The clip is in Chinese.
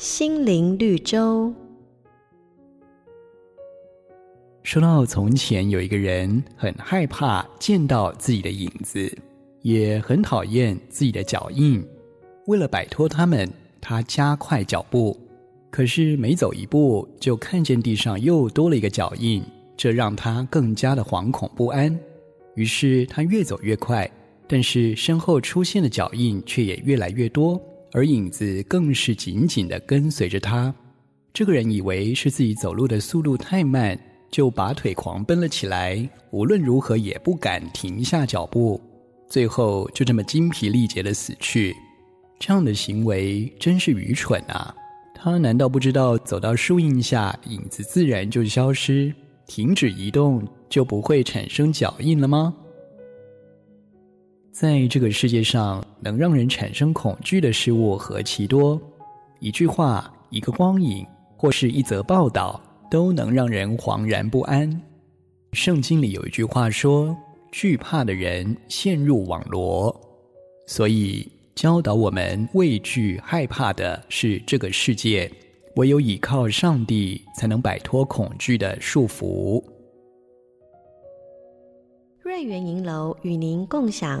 心灵绿洲。说到从前有一个人很害怕见到自己的影子，也很讨厌自己的脚印。为了摆脱他们，他加快脚步。可是每走一步，就看见地上又多了一个脚印，这让他更加的惶恐不安。于是他越走越快，但是身后出现的脚印却也越来越多，而影子更是紧紧地跟随着他。这个人以为是自己走路的速度太慢。就拔腿狂奔了起来，无论如何也不敢停下脚步，最后就这么精疲力竭地死去。这样的行为真是愚蠢啊！他难道不知道走到树荫下，影子自然就消失，停止移动就不会产生脚印了吗？在这个世界上，能让人产生恐惧的事物何其多，一句话、一个光影，或是一则报道。都能让人惶然不安。圣经里有一句话说：“惧怕的人陷入网罗。”所以教导我们畏惧害怕的是这个世界，唯有倚靠上帝，才能摆脱恐惧的束缚。瑞园银楼与您共享